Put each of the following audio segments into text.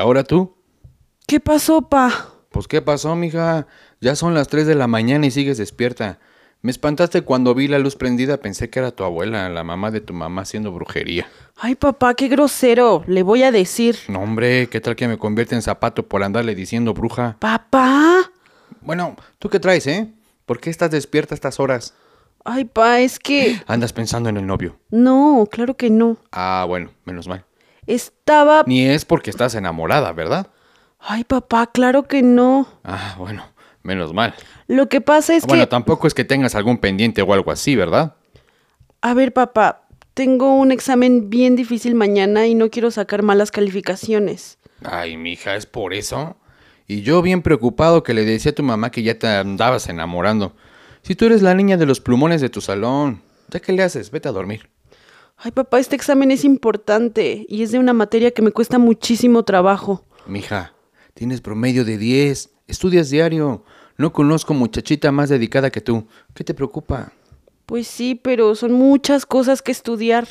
Ahora tú? ¿Qué pasó, pa? Pues qué pasó, mija. Ya son las 3 de la mañana y sigues despierta. Me espantaste cuando vi la luz prendida, pensé que era tu abuela, la mamá de tu mamá haciendo brujería. Ay, papá, qué grosero. Le voy a decir. No, hombre, ¿qué tal que me convierte en zapato por andarle diciendo bruja? Papá. Bueno, ¿tú qué traes, eh? ¿Por qué estás despierta a estas horas? Ay, pa, es que... Andas pensando en el novio. No, claro que no. Ah, bueno, menos mal. Estaba... Ni es porque estás enamorada, ¿verdad? Ay, papá, claro que no. Ah, bueno, menos mal. Lo que pasa es bueno, que... tampoco es que tengas algún pendiente o algo así, ¿verdad? A ver, papá, tengo un examen bien difícil mañana y no quiero sacar malas calificaciones. Ay, mija, ¿es por eso? Y yo bien preocupado que le decía a tu mamá que ya te andabas enamorando. Si tú eres la niña de los plumones de tu salón, ¿ya qué le haces? Vete a dormir. Ay, papá, este examen es importante y es de una materia que me cuesta muchísimo trabajo. Mija, tienes promedio de 10, estudias diario. No conozco muchachita más dedicada que tú. ¿Qué te preocupa? Pues sí, pero son muchas cosas que estudiar.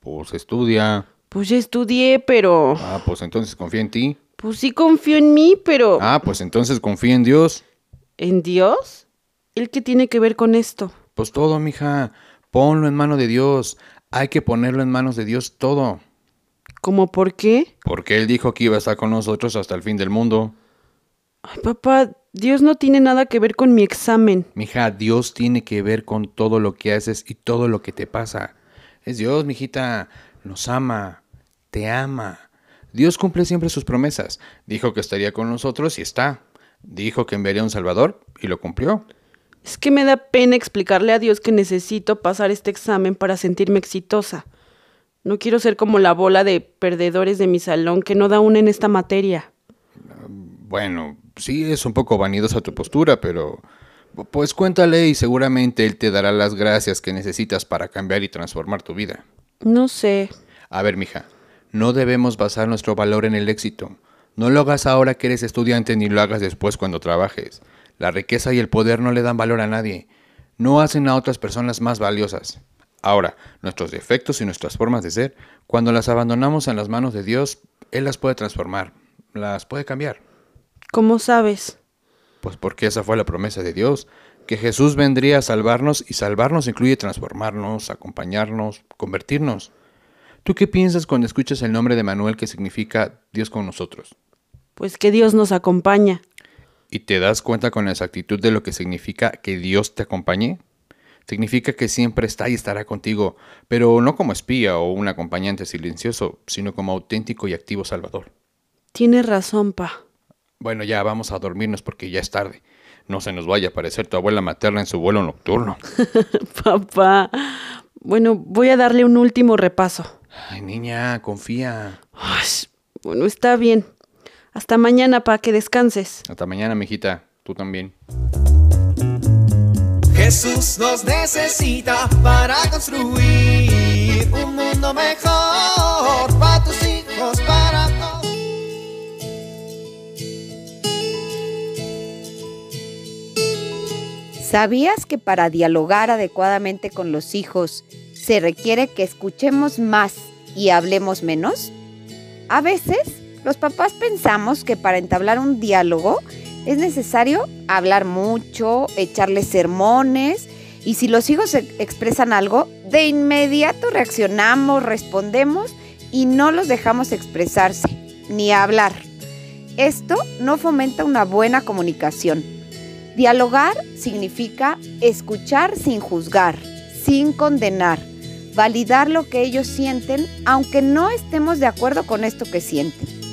Pues estudia. Pues ya estudié, pero... Ah, pues entonces confía en ti. Pues sí confío en mí, pero... Ah, pues entonces confía en Dios. ¿En Dios? ¿El qué tiene que ver con esto? Pues todo, mija. Ponlo en mano de Dios. Hay que ponerlo en manos de Dios todo. ¿Cómo por qué? Porque Él dijo que iba a estar con nosotros hasta el fin del mundo. Ay, papá, Dios no tiene nada que ver con mi examen. Mija, Dios tiene que ver con todo lo que haces y todo lo que te pasa. Es Dios, mijita. Nos ama. Te ama. Dios cumple siempre sus promesas. Dijo que estaría con nosotros y está. Dijo que enviaría un Salvador y lo cumplió. Es que me da pena explicarle a Dios que necesito pasar este examen para sentirme exitosa. No quiero ser como la bola de perdedores de mi salón que no da una en esta materia. Bueno, sí es un poco vanidosa tu postura, pero pues cuéntale y seguramente él te dará las gracias que necesitas para cambiar y transformar tu vida. No sé. A ver, mija, no debemos basar nuestro valor en el éxito. No lo hagas ahora que eres estudiante ni lo hagas después cuando trabajes. La riqueza y el poder no le dan valor a nadie. No hacen a otras personas más valiosas. Ahora, nuestros defectos y nuestras formas de ser, cuando las abandonamos en las manos de Dios, Él las puede transformar, las puede cambiar. ¿Cómo sabes? Pues porque esa fue la promesa de Dios, que Jesús vendría a salvarnos y salvarnos incluye transformarnos, acompañarnos, convertirnos. ¿Tú qué piensas cuando escuchas el nombre de Manuel que significa Dios con nosotros? Pues que Dios nos acompaña. ¿Y te das cuenta con exactitud de lo que significa que Dios te acompañe? Significa que siempre está y estará contigo, pero no como espía o un acompañante silencioso, sino como auténtico y activo Salvador. Tienes razón, pa. Bueno, ya vamos a dormirnos porque ya es tarde. No se nos vaya a aparecer tu abuela materna en su vuelo nocturno. Papá. Bueno, voy a darle un último repaso. Ay, niña, confía. Ay, bueno, está bien. Hasta mañana, pa, que descanses. Hasta mañana, mijita. Tú también. Jesús nos necesita para construir un mundo mejor para tus hijos, para todos. ¿Sabías que para dialogar adecuadamente con los hijos se requiere que escuchemos más y hablemos menos? A veces, los papás pensamos que para entablar un diálogo es necesario hablar mucho, echarles sermones y si los hijos e- expresan algo, de inmediato reaccionamos, respondemos y no los dejamos expresarse ni hablar. Esto no fomenta una buena comunicación. Dialogar significa escuchar sin juzgar, sin condenar, validar lo que ellos sienten aunque no estemos de acuerdo con esto que sienten.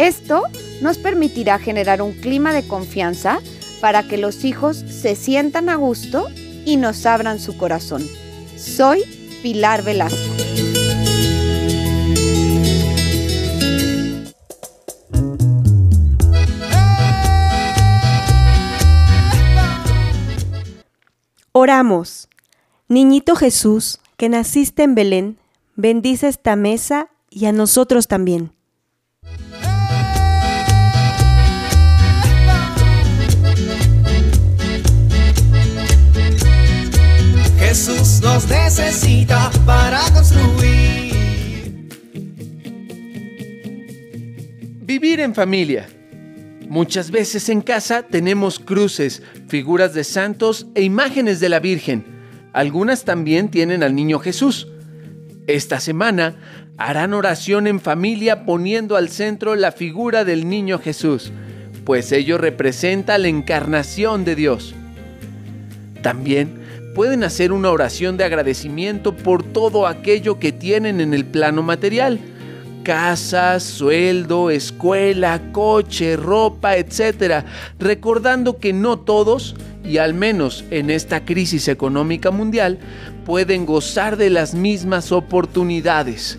Esto nos permitirá generar un clima de confianza para que los hijos se sientan a gusto y nos abran su corazón. Soy Pilar Velasco. Oramos. Niñito Jesús, que naciste en Belén, bendice esta mesa y a nosotros también. Jesús nos necesita para construir. Vivir en familia. Muchas veces en casa tenemos cruces, figuras de santos e imágenes de la Virgen. Algunas también tienen al niño Jesús. Esta semana harán oración en familia poniendo al centro la figura del niño Jesús, pues ello representa la encarnación de Dios. También pueden hacer una oración de agradecimiento por todo aquello que tienen en el plano material. Casa, sueldo, escuela, coche, ropa, etc. Recordando que no todos, y al menos en esta crisis económica mundial, pueden gozar de las mismas oportunidades.